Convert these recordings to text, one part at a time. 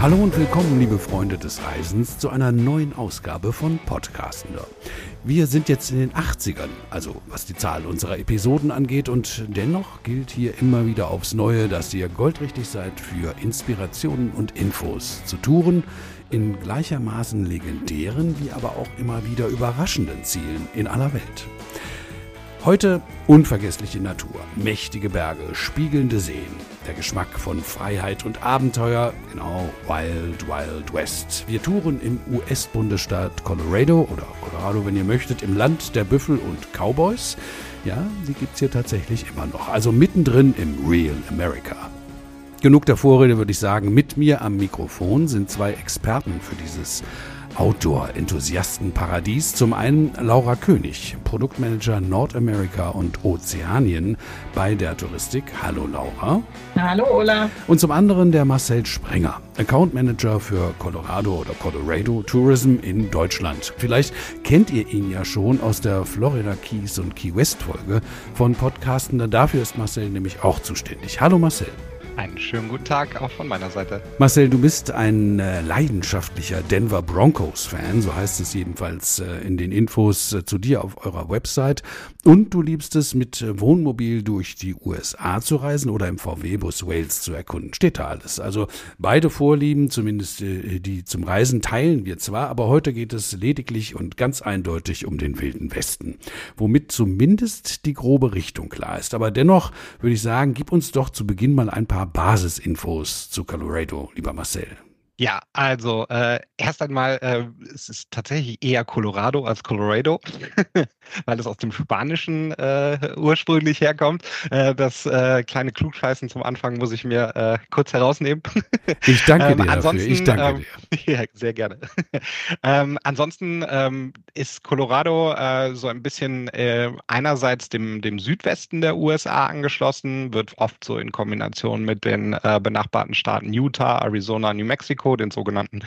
Hallo und willkommen, liebe Freunde des Reisens, zu einer neuen Ausgabe von Podcastender. Wir sind jetzt in den 80ern, also was die Zahl unserer Episoden angeht, und dennoch gilt hier immer wieder aufs Neue, dass ihr goldrichtig seid für Inspirationen und Infos zu Touren in gleichermaßen legendären wie aber auch immer wieder überraschenden Zielen in aller Welt. Heute unvergessliche Natur, mächtige Berge, spiegelnde Seen, der Geschmack von Freiheit und Abenteuer, genau Wild Wild West. Wir touren im US-Bundesstaat Colorado oder Colorado, wenn ihr möchtet, im Land der Büffel und Cowboys. Ja, die gibt es hier tatsächlich immer noch. Also mittendrin im Real America. Genug der Vorrede würde ich sagen. Mit mir am Mikrofon sind zwei Experten für dieses Outdoor-Enthusiasten-Paradies. Zum einen Laura König, Produktmanager Nordamerika und Ozeanien bei der Touristik. Hallo Laura. Hallo Ola. Und zum anderen der Marcel Sprenger, Account Manager für Colorado oder Colorado Tourism in Deutschland. Vielleicht kennt ihr ihn ja schon aus der Florida Keys und Key West Folge von Podcasten. Dafür ist Marcel nämlich auch zuständig. Hallo Marcel. Einen schönen guten Tag auch von meiner Seite. Marcel, du bist ein äh, leidenschaftlicher Denver Broncos-Fan, so heißt es jedenfalls äh, in den Infos äh, zu dir auf eurer Website. Und du liebst es, mit äh, Wohnmobil durch die USA zu reisen oder im VW-Bus Wales zu erkunden. Steht da alles. Also beide Vorlieben, zumindest äh, die zum Reisen, teilen wir zwar, aber heute geht es lediglich und ganz eindeutig um den Wilden Westen, womit zumindest die grobe Richtung klar ist. Aber dennoch würde ich sagen, gib uns doch zu Beginn mal ein paar Basisinfos zu Colorado, lieber Marcel. Ja, also äh, erst einmal, äh, es ist tatsächlich eher Colorado als Colorado, weil es aus dem Spanischen äh, ursprünglich herkommt. Äh, das äh, kleine Klugscheißen zum Anfang muss ich mir äh, kurz herausnehmen. Ich danke ähm, dir dafür. Ich danke ähm, dir. Ja, sehr gerne. ähm, ansonsten ähm, ist Colorado so ein bisschen einerseits dem, dem Südwesten der USA angeschlossen, wird oft so in Kombination mit den benachbarten Staaten Utah, Arizona, New Mexico den sogenannten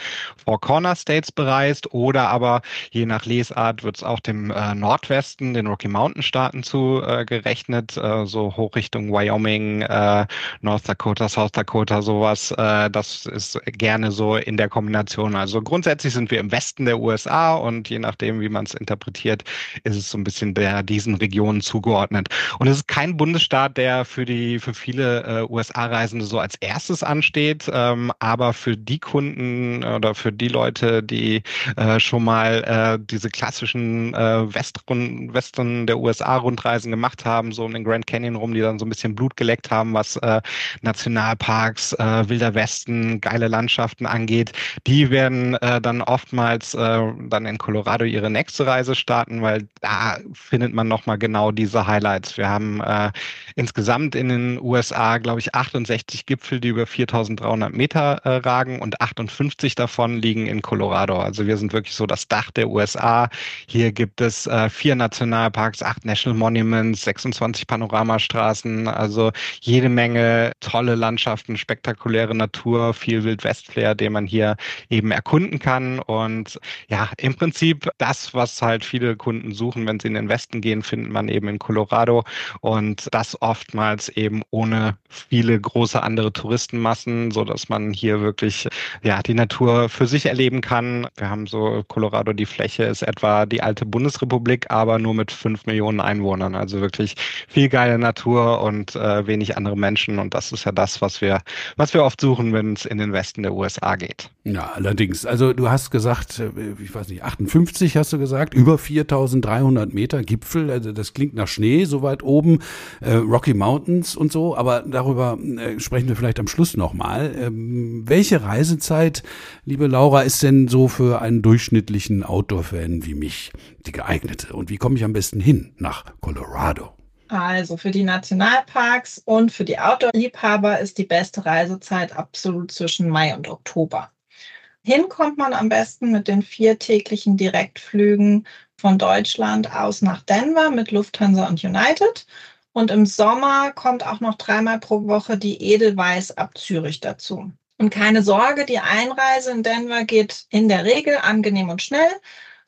Four Corner States bereist, oder aber je nach Lesart wird es auch dem äh, Nordwesten, den Rocky Mountain Staaten zugerechnet, äh, so hoch Richtung Wyoming, äh, North Dakota, South Dakota, sowas. Äh, das ist gerne so in der Kombination. Also grundsätzlich sind wir im Westen der USA und je nachdem, wie man es interpretiert, ist es so ein bisschen der diesen Regionen zugeordnet. Und es ist kein Bundesstaat, der für die für viele äh, USA-Reisende so als erstes ansteht, ähm, aber für die Kunden oder für die Leute, die äh, schon mal äh, diese klassischen äh, Westrun Western der USA-Rundreisen gemacht haben, so um den Grand Canyon rum, die dann so ein bisschen Blut geleckt haben, was äh, Nationalparks, äh, Wilder Westen, geile Landschaften angeht, die werden äh, dann oftmals äh, dann in Colorado ihre nächste Reise starten, weil da findet man nochmal genau diese Highlights. Wir haben äh, insgesamt in den USA, glaube ich, 68 Gipfel, die über 4300 Meter äh, ragen und 58 davon liegen in Colorado. Also wir sind wirklich so das Dach der USA. Hier gibt es äh, vier Nationalparks, acht National Monuments, 26 Panoramastraßen, also jede Menge tolle Landschaften, spektakuläre Natur, viel Wildwestflair, den man hier eben erkunden kann. Und ja, im Prinzip das, was halt viele Kunden suchen, wenn sie in den Westen gehen, findet man eben in Colorado und das oftmals eben ohne viele große andere Touristenmassen, so dass man hier wirklich ja, die Natur für sich erleben kann. Wir haben so Colorado, die Fläche ist etwa die alte Bundesrepublik, aber nur mit fünf Millionen Einwohnern. Also wirklich viel geile Natur und äh, wenig andere Menschen. Und das ist ja das, was wir, was wir oft suchen, wenn es in den Westen der USA geht. Ja, allerdings. Also du hast gesagt, äh, ich weiß nicht, 58 hast du gesagt, über 4300 Meter Gipfel. Also das klingt nach Schnee, so weit oben, äh, Rocky Mountains und so. Aber darüber äh, sprechen wir vielleicht am Schluss nochmal. Ähm, welche Reise Reisezeit, liebe Laura, ist denn so für einen durchschnittlichen Outdoor-Fan wie mich die geeignete? Und wie komme ich am besten hin nach Colorado? Also für die Nationalparks und für die Outdoor-Liebhaber ist die beste Reisezeit absolut zwischen Mai und Oktober. Hin kommt man am besten mit den viertäglichen Direktflügen von Deutschland aus nach Denver mit Lufthansa und United. Und im Sommer kommt auch noch dreimal pro Woche die Edelweiß ab Zürich dazu. Und keine Sorge, die Einreise in Denver geht in der Regel angenehm und schnell.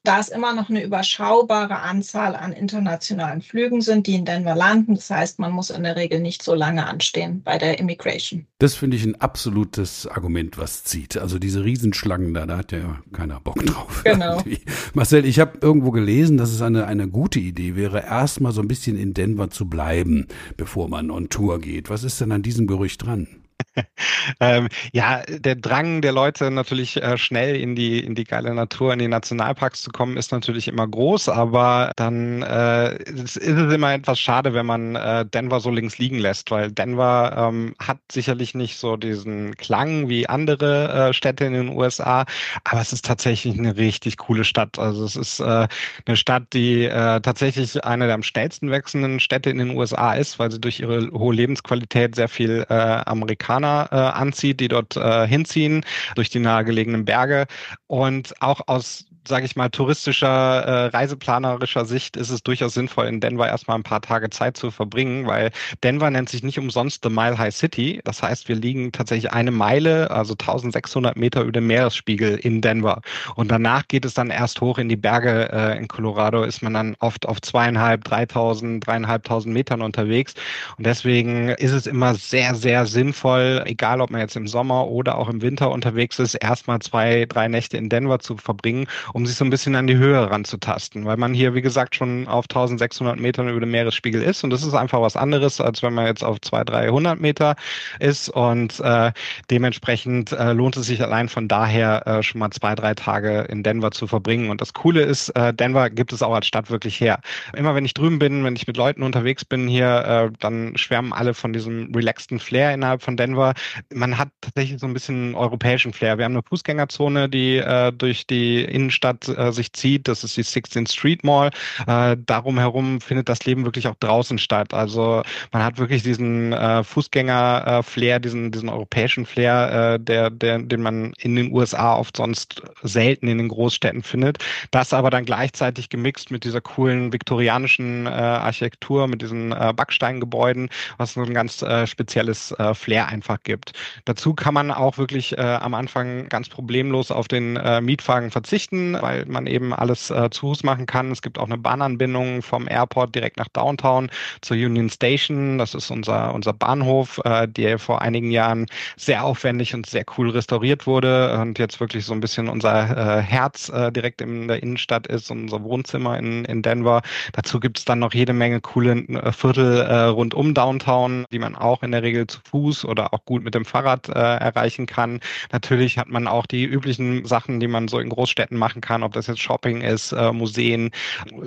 da es immer noch eine überschaubare Anzahl an internationalen Flügen sind, die in Denver landen. Das heißt, man muss in der Regel nicht so lange anstehen bei der Immigration. Das finde ich ein absolutes Argument, was zieht. Also diese Riesenschlangen da, da hat ja keiner Bock drauf. Genau. Marcel, ich habe irgendwo gelesen, dass es eine, eine gute Idee wäre, erstmal so ein bisschen in Denver zu bleiben, bevor man on Tour geht. Was ist denn an diesem Gerücht dran? ähm, ja, der Drang der Leute natürlich äh, schnell in die, in die geile Natur, in die Nationalparks zu kommen, ist natürlich immer groß, aber dann äh, ist, es immer etwas schade, wenn man äh, Denver so links liegen lässt, weil Denver ähm, hat sicherlich nicht so diesen Klang wie andere äh, Städte in den USA, aber es ist tatsächlich eine richtig coole Stadt. Also es ist äh, eine Stadt, die äh, tatsächlich eine der am schnellsten wechselnden Städte in den USA ist, weil sie durch ihre hohe Lebensqualität sehr viel äh, Amerikaner Amerikaner äh, anzieht, die dort äh, hinziehen durch die nahegelegenen Berge. Und auch aus sage ich mal, touristischer, äh, reiseplanerischer Sicht ist es durchaus sinnvoll, in Denver erstmal ein paar Tage Zeit zu verbringen, weil Denver nennt sich nicht umsonst The Mile High City. Das heißt, wir liegen tatsächlich eine Meile, also 1600 Meter über dem Meeresspiegel in Denver. Und danach geht es dann erst hoch in die Berge. Äh, in Colorado ist man dann oft auf zweieinhalb, dreitausend, dreieinhalbtausend Metern unterwegs. Und deswegen ist es immer sehr, sehr sinnvoll, egal ob man jetzt im Sommer oder auch im Winter unterwegs ist, erstmal zwei, drei Nächte in Denver zu verbringen um sich so ein bisschen an die Höhe ranzutasten, weil man hier, wie gesagt, schon auf 1600 Metern über dem Meeresspiegel ist und das ist einfach was anderes, als wenn man jetzt auf 200, 300 Meter ist und äh, dementsprechend äh, lohnt es sich allein von daher äh, schon mal zwei, drei Tage in Denver zu verbringen und das Coole ist, äh, Denver gibt es auch als Stadt wirklich her. Immer wenn ich drüben bin, wenn ich mit Leuten unterwegs bin hier, äh, dann schwärmen alle von diesem relaxten Flair innerhalb von Denver. Man hat tatsächlich so ein bisschen europäischen Flair. Wir haben eine Fußgängerzone, die äh, durch die Innenstadt Stadt äh, sich zieht. Das ist die 16th Street Mall. Äh, darum herum findet das Leben wirklich auch draußen statt. Also man hat wirklich diesen äh, Fußgänger-Flair, diesen, diesen europäischen Flair, äh, der, der, den man in den USA oft sonst selten in den Großstädten findet. Das aber dann gleichzeitig gemixt mit dieser coolen viktorianischen äh, Architektur, mit diesen äh, Backsteingebäuden, was so ein ganz äh, spezielles äh, Flair einfach gibt. Dazu kann man auch wirklich äh, am Anfang ganz problemlos auf den äh, Mietwagen verzichten weil man eben alles äh, zu Fuß machen kann. Es gibt auch eine Bahnanbindung vom Airport direkt nach Downtown zur Union Station. Das ist unser, unser Bahnhof, äh, der vor einigen Jahren sehr aufwendig und sehr cool restauriert wurde und jetzt wirklich so ein bisschen unser äh, Herz äh, direkt in der Innenstadt ist, unser Wohnzimmer in, in Denver. Dazu gibt es dann noch jede Menge coole äh, Viertel äh, rund um Downtown, die man auch in der Regel zu Fuß oder auch gut mit dem Fahrrad äh, erreichen kann. Natürlich hat man auch die üblichen Sachen, die man so in Großstädten machen kann, ob das jetzt Shopping ist, äh, Museen,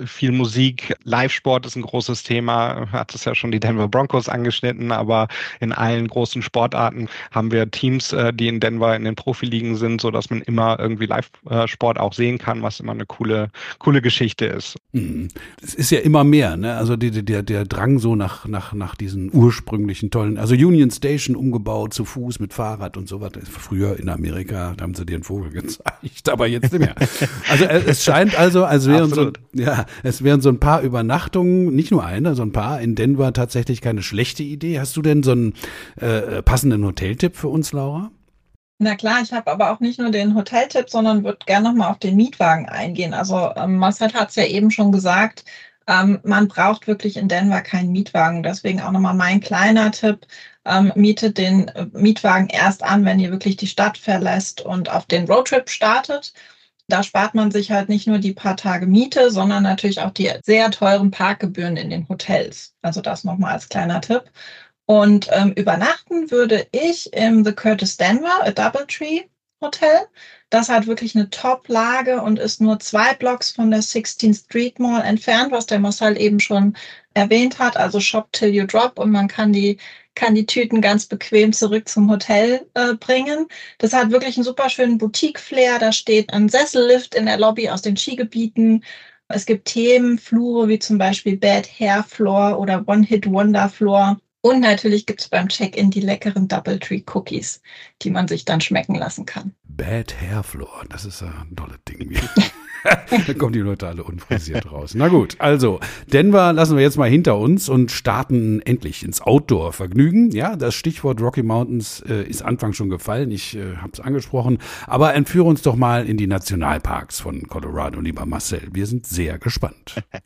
viel Musik, Live-Sport ist ein großes Thema, hat es ja schon die Denver Broncos angeschnitten, aber in allen großen Sportarten haben wir Teams, äh, die in Denver in den Profiligen sind, so dass man immer irgendwie Live-Sport auch sehen kann, was immer eine coole, coole Geschichte ist. Mhm. Es ist ja immer mehr, ne? Also die, der, der Drang so nach, nach, nach diesen ursprünglichen tollen, also Union Station umgebaut zu Fuß mit Fahrrad und so was. Früher in Amerika, da haben sie dir einen Vogel gezeigt, aber jetzt nicht mehr. Also äh, es scheint also, als wären so, ja, es wären so ein paar Übernachtungen, nicht nur eine, so ein paar in Denver tatsächlich keine schlechte Idee. Hast du denn so einen äh, passenden Hoteltipp für uns, Laura? Na klar, ich habe aber auch nicht nur den Hoteltipp, sondern würde gerne nochmal auf den Mietwagen eingehen. Also ähm, Marcel hat es ja eben schon gesagt, ähm, man braucht wirklich in Denver keinen Mietwagen. Deswegen auch nochmal mein kleiner Tipp. Ähm, mietet den äh, Mietwagen erst an, wenn ihr wirklich die Stadt verlässt und auf den Roadtrip startet. Da spart man sich halt nicht nur die paar Tage Miete, sondern natürlich auch die sehr teuren Parkgebühren in den Hotels. Also das nochmal als kleiner Tipp. Und ähm, übernachten würde ich im The Curtis Denver, a Doubletree Hotel. Das hat wirklich eine Top-Lage und ist nur zwei Blocks von der 16th Street Mall entfernt, was der Marcel eben schon erwähnt hat. Also Shop till you drop und man kann die kann die Tüten ganz bequem zurück zum Hotel äh, bringen. Das hat wirklich einen super schönen Boutique-Flair. Da steht ein Sessellift in der Lobby aus den Skigebieten. Es gibt Themen, Flure wie zum Beispiel Bad Hair Floor oder One Hit Wonder Floor. Und natürlich gibt es beim Check-in die leckeren Double Tree Cookies, die man sich dann schmecken lassen kann. Bad Hair Floor, das ist ein tolles Ding. da kommen die Leute alle unfrisiert raus. Na gut, also Denver lassen wir jetzt mal hinter uns und starten endlich ins Outdoor-Vergnügen. Ja, das Stichwort Rocky Mountains äh, ist Anfang schon gefallen. Ich äh, habe es angesprochen. Aber entführe uns doch mal in die Nationalparks von Colorado, lieber Marcel. Wir sind sehr gespannt.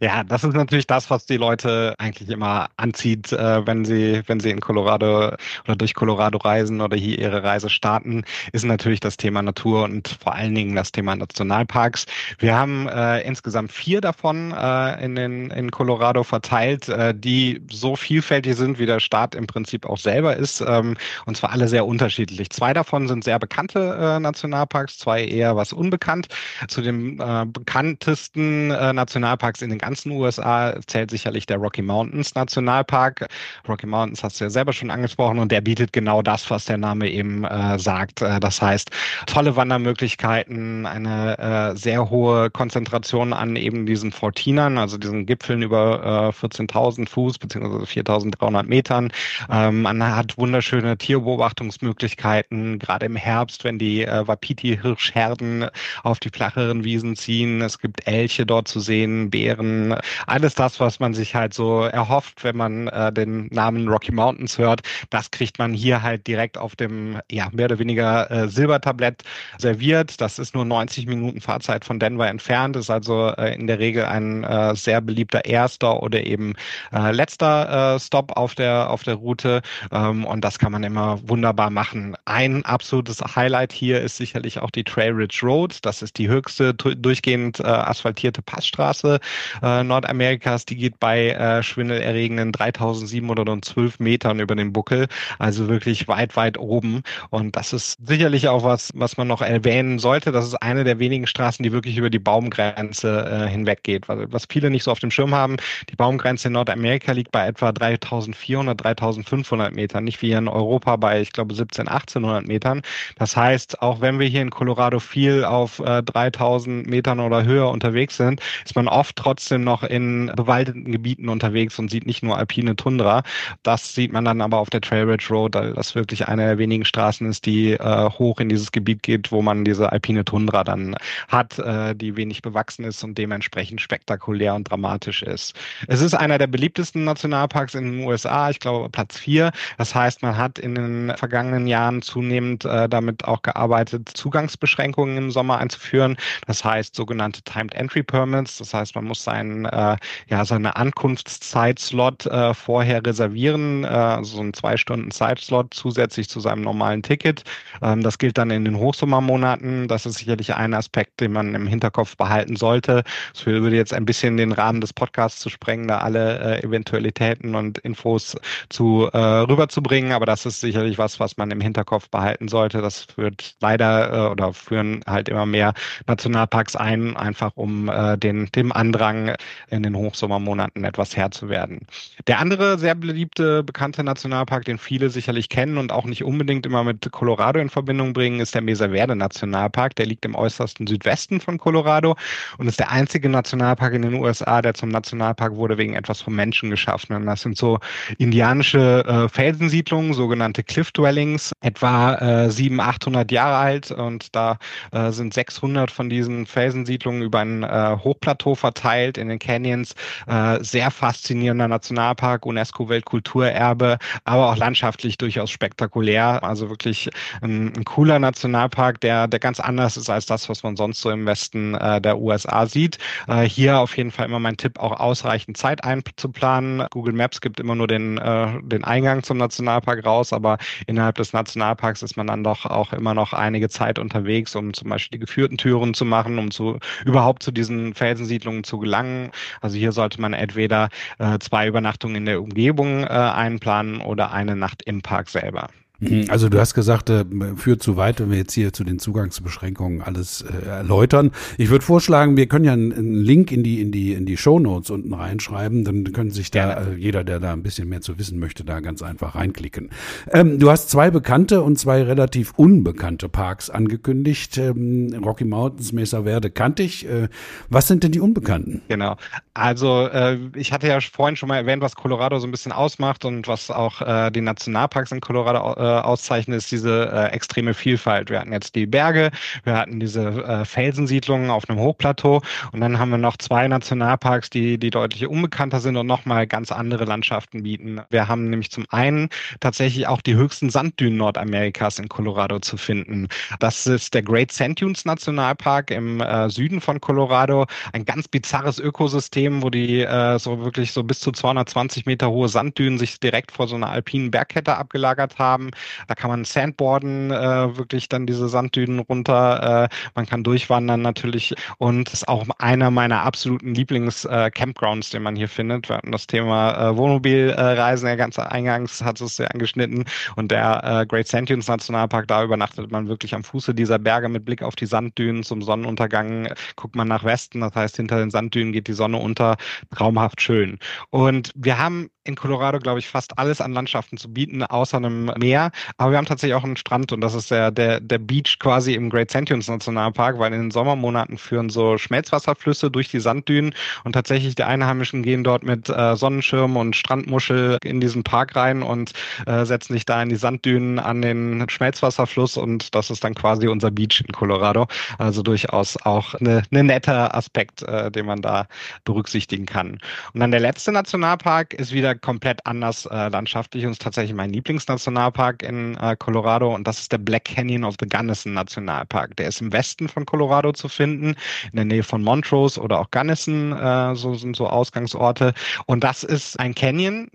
Ja, das ist natürlich das, was die Leute eigentlich immer anzieht, äh, wenn sie wenn sie in Colorado oder durch Colorado reisen oder hier ihre Reise starten, ist natürlich das Thema Natur und vor allen Dingen das Thema Nationalparks. Wir haben äh, insgesamt vier davon äh, in, den, in Colorado verteilt, äh, die so vielfältig sind, wie der Staat im Prinzip auch selber ist, ähm, und zwar alle sehr unterschiedlich. Zwei davon sind sehr bekannte äh, Nationalparks, zwei eher was unbekannt. Zu den äh, bekanntesten äh, Nationalparks in den ganzen USA zählt sicherlich der Rocky Mountains Nationalpark. Rocky Mountains hast du ja selber schon angesprochen und der bietet genau das, was der Name eben sagt. Das heißt, tolle Wandermöglichkeiten, eine äh, sehr hohe Konzentration an eben diesen 14ern, also diesen Gipfeln über äh, 14.000 Fuß beziehungsweise 4.300 Metern. Ähm, man hat wunderschöne Tierbeobachtungsmöglichkeiten, gerade im Herbst, wenn die äh, Wapiti-Hirschherden auf die flacheren Wiesen ziehen. Es gibt Elche dort zu sehen, Bären, alles das, was man sich halt so erhofft, wenn man äh, den Namen Rocky Mountains hört. Das kriegt man hier halt direkt auf dem, ja, mehr oder weniger äh, Silbertablett serviert. Das ist nur 90 Minuten Fahrzeit von Denver entfernt, ist also äh, in der Regel ein äh, sehr beliebter erster oder eben äh, letzter äh, Stop auf der, auf der Route. Ähm, und das kann man immer wunderbar machen. Ein absolutes Highlight hier ist sicherlich auch die Trail Ridge Road. Das ist die höchste durchgehend äh, asphaltierte Passstraße äh, Nordamerikas. Die geht bei äh, schwindelerregenden 3712 Metern über den Buckel. Also wirklich weit, weit oben. Und das ist sicherlich auch was, was man noch erwähnen sollte. Das ist eine der wenigen Straßen, die wirklich über die Baumgrenze äh, hinweg geht. Was, was viele nicht so auf dem Schirm haben, die Baumgrenze in Nordamerika liegt bei etwa 3400, 3500 Metern, nicht wie hier in Europa bei, ich glaube, 17, 1800 Metern. Das heißt, auch wenn wir hier in Colorado viel auf äh, 3000 Metern oder höher unterwegs sind, ist man oft trotzdem noch in bewaldeten Gebieten unterwegs und sieht nicht nur alpine Tundra. Das sieht man dann aber auf der Trail Ridge Road, weil das wirklich eine der wenigen Straßen ist, die äh, hoch in dieses Gebiet geht, wo man diese alpine Tundra dann hat, äh, die wenig bewachsen ist und dementsprechend spektakulär und dramatisch ist. Es ist einer der beliebtesten Nationalparks in den USA, ich glaube Platz vier. Das heißt, man hat in den vergangenen Jahren zunehmend äh, damit auch gearbeitet, Zugangsbeschränkungen im Sommer einzuführen. Das heißt sogenannte Timed Entry Permits. Das heißt, man muss seinen, äh, ja, seine Ankunftszeitslot äh, vorher reservieren, äh, so einen zwei Stunden Zeitslot zusätzlich zu seinem normalen Ticket. Ähm, das gilt dann in den Hochsommermonaten. Das ist sicherlich ein Aspekt, den man im Hinterkopf behalten sollte. Es würde jetzt ein bisschen den Rahmen des Podcasts zu sprengen, da alle äh, Eventualitäten und Infos zu äh, rüberzubringen. Aber das ist sicherlich was, was man im Hinterkopf behalten sollte. Das führt leider äh, oder führen halt immer mehr Nationalparks ein, einfach um äh, den, dem Andrang in den Hochsommermonaten etwas Herr zu werden. Der andere sehr beliebte, bekannte Nationalpark, den viele sicherlich kennen und auch nicht unbedingt immer mit Colorado in Verbindung bringen, ist der Mesa Verde Nationalpark. Der liegt im äußersten Südwesten von Colorado und ist der einzige Nationalpark in den USA, der zum Nationalpark wurde wegen etwas vom Menschen geschaffen. Das sind so indianische äh, Felsensiedlungen, sogenannte Cliff Dwellings, etwa äh, 700, 800 Jahre alt und da äh, sind 600 von diesen Felsensiedlungen über ein äh, Hochplateau verteilt in den Canyons. Äh, sehr faszinierender Nationalpark, UNESCO-Weltkulturerbe, aber auch landschaftlich durchaus spektakulär. Also wirklich ein, ein, cooler Nationalpark, der, der ganz anders ist als das, was man sonst so im Westen äh, der USA sieht. Äh, hier auf jeden Fall immer mein Tipp, auch ausreichend Zeit einzuplanen. Google Maps gibt immer nur den, äh, den Eingang zum Nationalpark raus, aber innerhalb des Nationalparks ist man dann doch auch immer noch einige Zeit unterwegs, um zum Beispiel die geführten Türen zu machen, um zu überhaupt zu diesen Felsensiedlungen zu gelangen. Also hier sollte man entweder äh, zwei Übernachtungen in der Umgebung äh, einplanen oder eine Nacht im Park selber. Mhm. Also du hast gesagt, äh, führt zu weit, wenn wir jetzt hier zu den Zugangsbeschränkungen alles äh, erläutern. Ich würde vorschlagen, wir können ja einen, einen, Link in die in die in die Show Notes unten reinschreiben, dann können sich da äh, jeder, der da ein bisschen mehr zu wissen möchte, da ganz einfach reinklicken. Ähm, du hast zwei bekannte und zwei relativ unbekannte Parks angekündigt. Ähm, Rocky Mountains, Mesa Verde kannte ich. Äh, was sind denn die unbekannten? Genau. Also äh, ich hatte ja vorhin schon mal erwähnt, was Colorado so ein bisschen ausmacht und was auch äh, die Nationalparks in Colorado auszeichnet, ist diese äh, extreme Vielfalt. Wir hatten jetzt die Berge, wir hatten diese äh, Felsensiedlungen auf einem Hochplateau und dann haben wir noch zwei Nationalparks, die, die deutlich unbekannter sind und nochmal ganz andere Landschaften bieten. Wir haben nämlich zum einen tatsächlich auch die höchsten Sanddünen Nordamerikas in Colorado zu finden. Das ist der Great Sand Dunes Nationalpark im äh, Süden von Colorado. Ein ganz bizarres Ökosystem, wo die äh, so wirklich so bis zu 220 Meter hohe Sanddünen sich direkt vor so einer alpinen Bergkette abgelagert haben. Da kann man Sandboarden, äh, wirklich dann diese Sanddünen runter. Äh, man kann durchwandern natürlich und ist auch einer meiner absoluten Lieblings-Campgrounds, äh, den man hier findet. Wir hatten das Thema äh, Wohnmobilreisen, der ganze Eingangs hat es sehr angeschnitten und der äh, Great Sand Dunes Nationalpark, da übernachtet man wirklich am Fuße dieser Berge mit Blick auf die Sanddünen zum Sonnenuntergang. Guckt man nach Westen, das heißt, hinter den Sanddünen geht die Sonne unter. Traumhaft schön. Und wir haben in Colorado, glaube ich, fast alles an Landschaften zu bieten, außer einem Meer. Aber wir haben tatsächlich auch einen Strand und das ist der, der, der Beach quasi im Great Dunes Nationalpark, weil in den Sommermonaten führen so Schmelzwasserflüsse durch die Sanddünen und tatsächlich die Einheimischen gehen dort mit äh, Sonnenschirm und Strandmuschel in diesen Park rein und äh, setzen sich da in die Sanddünen an den Schmelzwasserfluss und das ist dann quasi unser Beach in Colorado. Also durchaus auch eine, eine netter Aspekt, äh, den man da berücksichtigen kann. Und dann der letzte Nationalpark ist wieder komplett anders äh, landschaftlich und ist tatsächlich mein Lieblingsnationalpark in äh, Colorado und das ist der Black Canyon of the Gunnison Nationalpark. Der ist im Westen von Colorado zu finden, in der Nähe von Montrose oder auch Gunnison, äh, so sind so Ausgangsorte. Und das ist ein Canyon.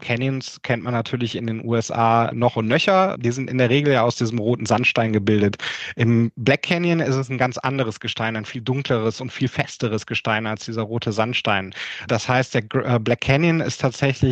Canyons kennt man natürlich in den USA noch und nöcher. Die sind in der Regel ja aus diesem roten Sandstein gebildet. Im Black Canyon ist es ein ganz anderes Gestein, ein viel dunkleres und viel festeres Gestein als dieser rote Sandstein. Das heißt, der äh, Black Canyon ist tatsächlich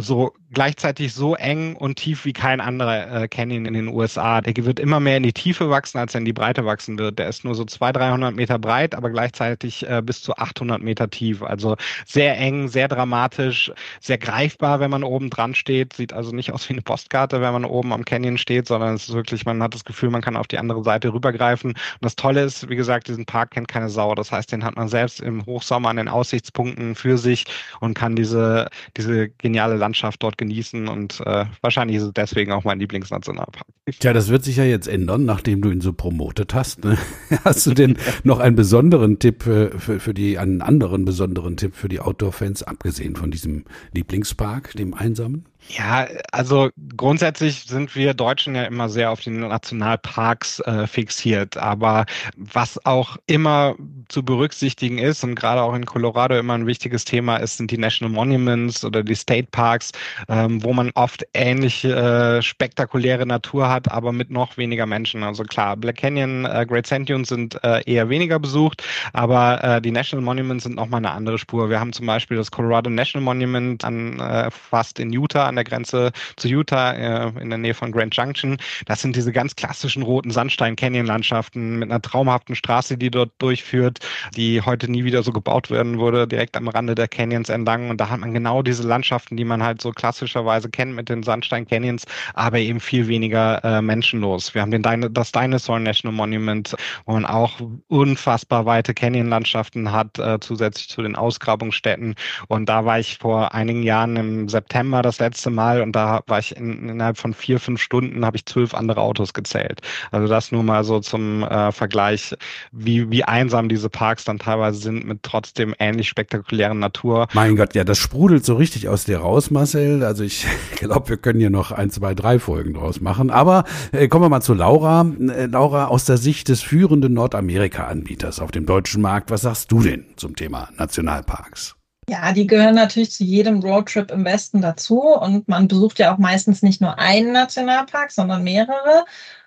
so gleichzeitig so eng und tief wie kein anderer äh, Canyon in den USA. Der wird immer mehr in die Tiefe wachsen, als er in die Breite wachsen wird. Der ist nur so 200, 300 Meter breit, aber gleichzeitig äh, bis zu 800 Meter tief. Also sehr eng, sehr dramatisch, sehr greifbar, wenn man oben dran steht. Sieht also nicht aus wie eine Postkarte, wenn man oben am Canyon steht, sondern es ist wirklich, man hat das Gefühl, man kann auf die andere Seite rübergreifen. Und das Tolle ist, wie gesagt, diesen Park kennt keine Sau. Das heißt, den hat man selbst im Hochsommer an den Aussichtspunkten für sich und kann diese, diese geniale Landschaft dort genießen und äh, wahrscheinlich ist es deswegen auch mein Lieblingsnationalpark. Tja, das wird sich ja jetzt ändern, nachdem du ihn so promotet hast. Ne? Hast du denn noch einen besonderen Tipp für, für, für die, einen anderen besonderen Tipp für die Outdoor-Fans, abgesehen von diesem Lieblingspark, dem einsamen? Ja, also grundsätzlich sind wir Deutschen ja immer sehr auf die Nationalparks äh, fixiert. Aber was auch immer zu berücksichtigen ist und gerade auch in Colorado immer ein wichtiges Thema ist, sind die National Monuments oder die State Parks, ähm, wo man oft ähnlich äh, spektakuläre Natur hat, aber mit noch weniger Menschen. Also klar, Black Canyon, äh, Great Sand Dunes sind äh, eher weniger besucht, aber äh, die National Monuments sind nochmal eine andere Spur. Wir haben zum Beispiel das Colorado National Monument an, äh, fast in Utah an der Grenze zu Utah äh, in der Nähe von Grand Junction. Das sind diese ganz klassischen roten Sandstein-Canyon-Landschaften mit einer traumhaften Straße, die dort durchführt, die heute nie wieder so gebaut werden wurde, direkt am Rande der Canyons entlang. Und da hat man genau diese Landschaften, die man halt so klassischerweise kennt mit den Sandstein-Canyons, aber eben viel weniger äh, menschenlos. Wir haben den das Dinosaur National Monument, wo man auch unfassbar weite Canyon-Landschaften hat, äh, zusätzlich zu den Ausgrabungsstätten. Und da war ich vor einigen Jahren im September das letzte letzte Mal und da war ich in, innerhalb von vier, fünf Stunden habe ich zwölf andere Autos gezählt. Also das nur mal so zum äh, Vergleich, wie, wie einsam diese Parks dann teilweise sind mit trotzdem ähnlich spektakulären Natur. Mein Gott, ja, das sprudelt so richtig aus dir raus, Marcel. Also ich glaube, wir können hier noch ein, zwei, drei Folgen draus machen. Aber äh, kommen wir mal zu Laura. Äh, Laura, aus der Sicht des führenden Nordamerika-Anbieters auf dem deutschen Markt, was sagst du denn zum Thema Nationalparks? Ja, die gehören natürlich zu jedem Roadtrip im Westen dazu und man besucht ja auch meistens nicht nur einen Nationalpark, sondern mehrere.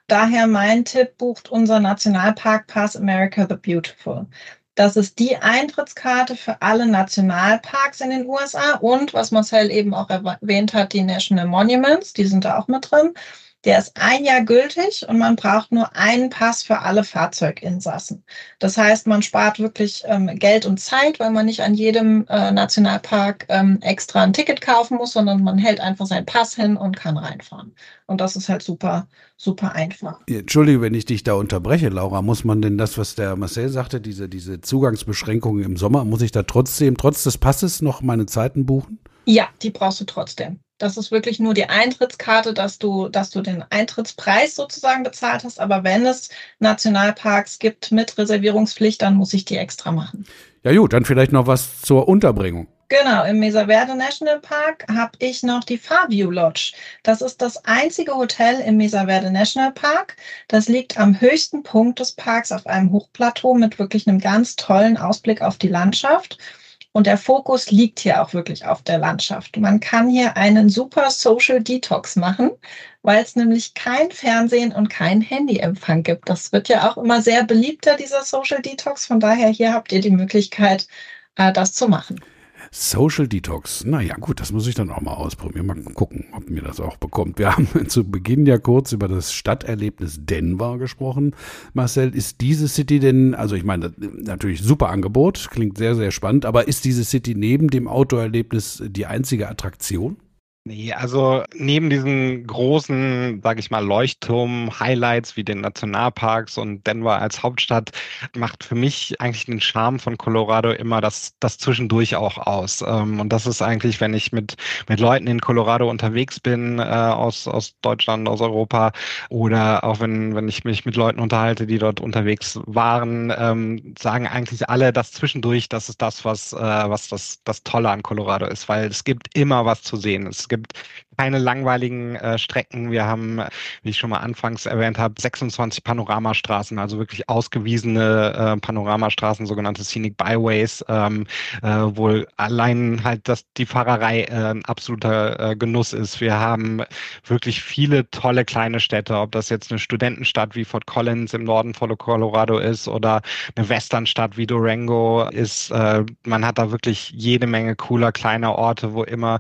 Daher mein Tipp, bucht unser Nationalpark Pass America the Beautiful. Das ist die Eintrittskarte für alle Nationalparks in den USA und, was Marcel eben auch erwähnt hat, die National Monuments, die sind da auch mit drin. Der ist ein Jahr gültig und man braucht nur einen Pass für alle Fahrzeuginsassen. Das heißt, man spart wirklich ähm, Geld und Zeit, weil man nicht an jedem äh, Nationalpark ähm, extra ein Ticket kaufen muss, sondern man hält einfach seinen Pass hin und kann reinfahren. Und das ist halt super, super einfach. Entschuldige, wenn ich dich da unterbreche, Laura. Muss man denn das, was der Marcel sagte, diese, diese Zugangsbeschränkungen im Sommer, muss ich da trotzdem, trotz des Passes noch meine Zeiten buchen? Ja, die brauchst du trotzdem. Das ist wirklich nur die Eintrittskarte, dass du, dass du den Eintrittspreis sozusagen bezahlt hast. Aber wenn es Nationalparks gibt mit Reservierungspflicht, dann muss ich die extra machen. Ja gut, dann vielleicht noch was zur Unterbringung. Genau, im Mesa Verde National Park habe ich noch die Farview Lodge. Das ist das einzige Hotel im Mesa Verde National Park. Das liegt am höchsten Punkt des Parks auf einem Hochplateau mit wirklich einem ganz tollen Ausblick auf die Landschaft. Und der Fokus liegt hier auch wirklich auf der Landschaft. Man kann hier einen super Social Detox machen, weil es nämlich kein Fernsehen und kein Handyempfang gibt. Das wird ja auch immer sehr beliebter, dieser Social Detox. Von daher hier habt ihr die Möglichkeit, äh, das zu machen. Social Detox. Naja, gut, das muss ich dann auch mal ausprobieren. Mal gucken, ob mir das auch bekommt. Wir haben zu Beginn ja kurz über das Stadterlebnis Denver gesprochen. Marcel, ist diese City denn, also ich meine, natürlich super Angebot, klingt sehr, sehr spannend, aber ist diese City neben dem Outdoor-Erlebnis die einzige Attraktion? Nee, also neben diesen großen, sage ich mal, Leuchtturm-Highlights wie den Nationalparks und Denver als Hauptstadt macht für mich eigentlich den Charme von Colorado immer das, das zwischendurch auch aus. Ähm, und das ist eigentlich, wenn ich mit, mit Leuten in Colorado unterwegs bin, äh, aus, aus Deutschland, aus Europa, oder auch wenn, wenn ich mich mit Leuten unterhalte, die dort unterwegs waren, ähm, sagen eigentlich alle, das zwischendurch, das ist das, was, äh, was das, das Tolle an Colorado ist, weil es gibt immer was zu sehen. Es gibt gibt. Keine langweiligen äh, Strecken. Wir haben, wie ich schon mal anfangs erwähnt habe, 26 Panoramastraßen, also wirklich ausgewiesene äh, Panoramastraßen, sogenannte Scenic Byways, ähm, äh, wo allein halt das, die Fahrerei äh, ein absoluter äh, Genuss ist. Wir haben wirklich viele tolle kleine Städte, ob das jetzt eine Studentenstadt wie Fort Collins im Norden von Colorado ist oder eine Westernstadt wie Durango ist. Äh, man hat da wirklich jede Menge cooler kleiner Orte, wo immer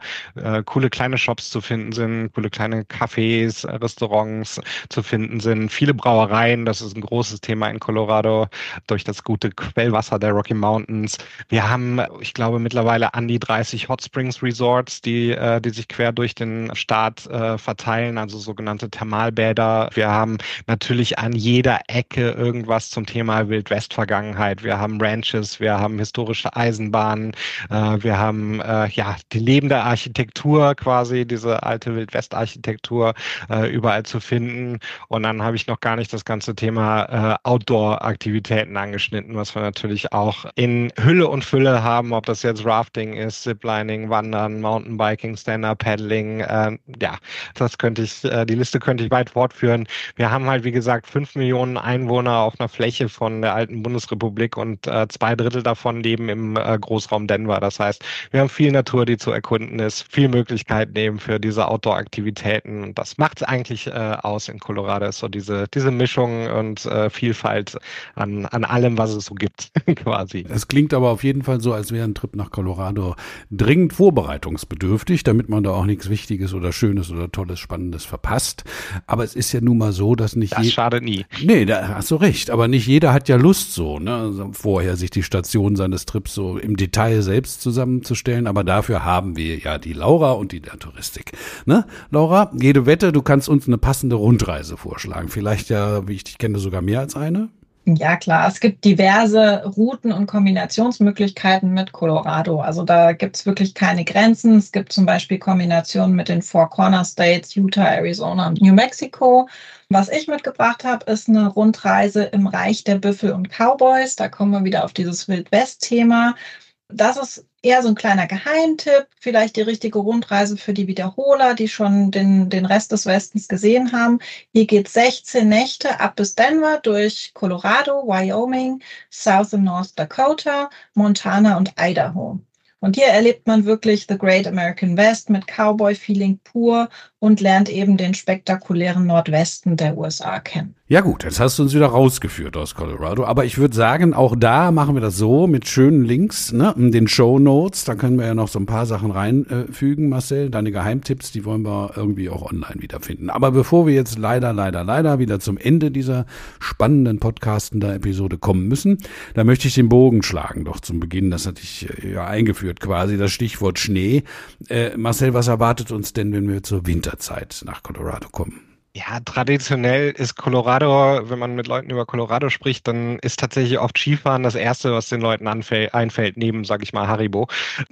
coole kleine Shops zu finden sind, coole kleine Cafés, Restaurants zu finden sind, viele Brauereien, das ist ein großes Thema in Colorado durch das gute Quellwasser der Rocky Mountains. Wir haben, ich glaube, mittlerweile an die 30 Hot Springs Resorts, die, äh, die sich quer durch den Staat äh, verteilen, also sogenannte Thermalbäder. Wir haben natürlich an jeder Ecke irgendwas zum Thema Wildwest-Vergangenheit. Wir haben Ranches, wir haben historische Eisenbahnen, äh, wir haben ja die lebende Architektur quasi quasi, alte Wildwest-Architektur äh, überall zu finden. Und dann habe ich noch gar nicht das ganze Thema äh, Outdoor-Aktivitäten angeschnitten, was wir natürlich auch in Hülle und Fülle haben, ob das jetzt Rafting ist, Ziplining, Wandern, Mountainbiking, Stand-Up-Paddling. Äh, ja, das könnte ich, äh, die Liste könnte ich weit fortführen. Wir haben halt, wie gesagt, fünf Millionen Einwohner auf einer Fläche von der alten Bundesrepublik und äh, zwei Drittel davon leben im äh, Großraum Denver. Das heißt, wir haben viel Natur, die zu erkunden ist, viel Möglichkeiten nehmen für diese Outdoor-Aktivitäten. Und das macht es eigentlich äh, aus in Colorado, ist so diese, diese Mischung und äh, Vielfalt an, an allem, was es so gibt, quasi. Es klingt aber auf jeden Fall so, als wäre ein Trip nach Colorado dringend vorbereitungsbedürftig, damit man da auch nichts Wichtiges oder Schönes oder Tolles, Spannendes verpasst. Aber es ist ja nun mal so, dass nicht Das schadet nie. Nee, da hast du recht. Aber nicht jeder hat ja Lust so, ne, also vorher sich die Station seines Trips so im Detail selbst zusammenzustellen. Aber dafür haben wir ja die Laura und die der Touristik. Ne? Laura, jede Wette, du kannst uns eine passende Rundreise vorschlagen. Vielleicht ja, wie ich dich kenne, sogar mehr als eine? Ja, klar. Es gibt diverse Routen und Kombinationsmöglichkeiten mit Colorado. Also da gibt es wirklich keine Grenzen. Es gibt zum Beispiel Kombinationen mit den Four Corner States, Utah, Arizona und New Mexico. Was ich mitgebracht habe, ist eine Rundreise im Reich der Büffel und Cowboys. Da kommen wir wieder auf dieses Wildwest-Thema. Das ist eher so ein kleiner Geheimtipp, vielleicht die richtige Rundreise für die Wiederholer, die schon den, den Rest des Westens gesehen haben. Hier geht 16 Nächte ab bis Denver durch Colorado, Wyoming, South und North Dakota, Montana und Idaho. Und hier erlebt man wirklich The Great American West mit Cowboy-Feeling pur und lernt eben den spektakulären Nordwesten der USA kennen. Ja gut, jetzt hast du uns wieder rausgeführt aus Colorado. Aber ich würde sagen, auch da machen wir das so mit schönen Links, ne, in den Show Notes. Da können wir ja noch so ein paar Sachen reinfügen, Marcel. Deine Geheimtipps, die wollen wir irgendwie auch online wiederfinden. Aber bevor wir jetzt leider, leider, leider wieder zum Ende dieser spannenden podcastender Episode kommen müssen, da möchte ich den Bogen schlagen, doch zum Beginn. Das hatte ich äh, ja eingeführt quasi, das Stichwort Schnee. Äh, Marcel, was erwartet uns denn, wenn wir zur Winterzeit nach Colorado kommen? Ja, traditionell ist Colorado, wenn man mit Leuten über Colorado spricht, dann ist tatsächlich oft Skifahren das Erste, was den Leuten einfällt, neben, sag ich mal, Haribo.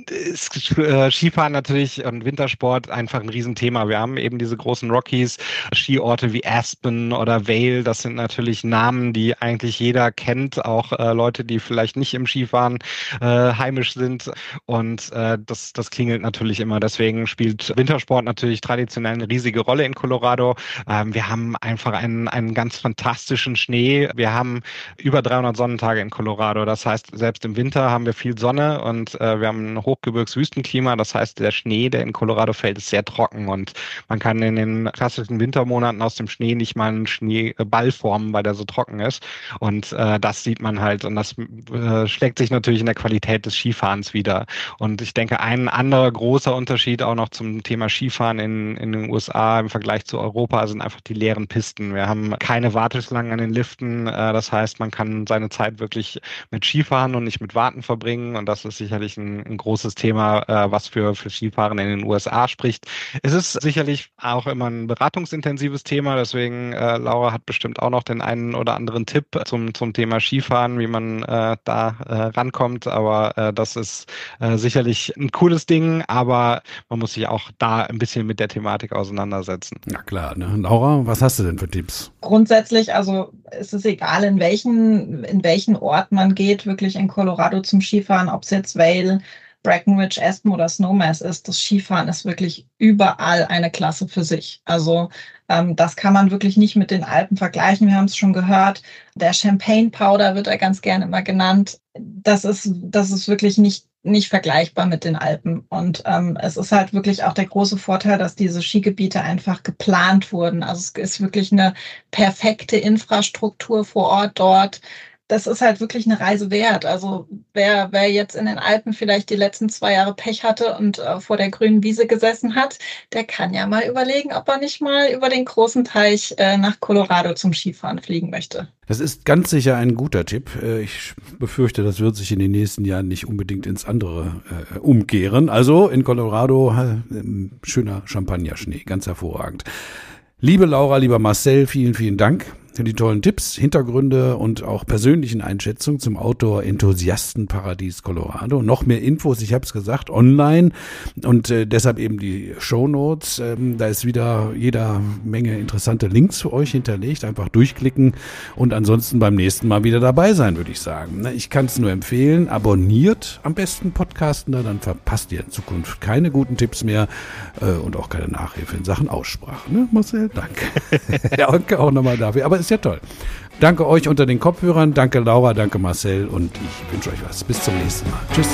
Ist, äh, Skifahren natürlich und Wintersport einfach ein Riesenthema. Wir haben eben diese großen Rockies, Skiorte wie Aspen oder Vale, das sind natürlich Namen, die eigentlich jeder kennt, auch äh, Leute, die vielleicht nicht im Skifahren äh, heimisch sind. Und äh, das, das klingelt natürlich immer. Deswegen spielt Wintersport natürlich traditionell eine riesige Rolle in Colorado. Ähm, wir haben einfach einen, einen ganz fantastischen Schnee. Wir haben über 300 Sonnentage in Colorado. Das heißt, selbst im Winter haben wir viel Sonne und äh, wir haben ein Hochgebirgswüstenklima. Das heißt, der Schnee, der in Colorado fällt, ist sehr trocken und man kann in den klassischen Wintermonaten aus dem Schnee nicht mal einen Schneeball formen, weil der so trocken ist. Und äh, das sieht man halt und das äh, schlägt sich natürlich in der Qualität des Skifahrens wieder. Und ich denke, ein anderer großer Unterschied auch noch zum Thema Skifahren in, in den USA im Vergleich zu Europa sind einfach die leeren Pisten. Wir haben keine Warteschlangen an den Liften. Äh, das heißt, man kann seine Zeit wirklich mit Skifahren und nicht mit Warten verbringen. Und das ist sicherlich ein, ein großes Thema, äh, was für, für Skifahren in den USA spricht. Es ist sicherlich auch immer ein beratungsintensives Thema. Deswegen, äh, Laura hat bestimmt auch noch den einen oder anderen Tipp zum, zum Thema Skifahren, wie man äh, da äh, rankommt. Aber äh, das ist sicherlich ein cooles Ding. Aber man muss sich auch da ein bisschen mit der Thematik auseinandersetzen. Na klar, ne? Laura, was hast du denn für Tipps? Grundsätzlich, also ist es egal, in welchen, in welchen Ort man geht, wirklich in Colorado zum Skifahren, ob es jetzt Vail, Breckenridge, Aspen oder Snowmass ist, das Skifahren ist wirklich überall eine Klasse für sich. Also ähm, das kann man wirklich nicht mit den Alpen vergleichen. Wir haben es schon gehört. Der Champagne Powder wird ja ganz gerne immer genannt. Das ist, das ist wirklich nicht nicht vergleichbar mit den Alpen. Und ähm, es ist halt wirklich auch der große Vorteil, dass diese Skigebiete einfach geplant wurden. Also es ist wirklich eine perfekte Infrastruktur vor Ort dort das ist halt wirklich eine Reise wert. Also wer, wer jetzt in den Alpen vielleicht die letzten zwei Jahre Pech hatte und äh, vor der grünen Wiese gesessen hat, der kann ja mal überlegen, ob er nicht mal über den großen Teich äh, nach Colorado zum Skifahren fliegen möchte. Das ist ganz sicher ein guter Tipp. Äh, ich befürchte, das wird sich in den nächsten Jahren nicht unbedingt ins andere äh, umkehren. Also in Colorado äh, schöner Champagnerschnee, ganz hervorragend. Liebe Laura, lieber Marcel, vielen, vielen Dank die tollen Tipps, Hintergründe und auch persönlichen Einschätzungen zum Outdoor-Enthusiasten-Paradies Colorado. Noch mehr Infos, ich habe es gesagt, online und äh, deshalb eben die Show Notes. Ähm, da ist wieder jeder Menge interessante Links für euch hinterlegt. Einfach durchklicken und ansonsten beim nächsten Mal wieder dabei sein, würde ich sagen. Ne, ich kann es nur empfehlen. Abonniert am besten Podcasten, dann verpasst ihr in Zukunft keine guten Tipps mehr äh, und auch keine Nachhilfe in Sachen Aussprache. Ne, Marcel, danke. danke auch nochmal dafür. Aber ist ja toll. Danke euch unter den Kopfhörern, danke Laura, danke Marcel und ich wünsche euch was. Bis zum nächsten Mal. Tschüss.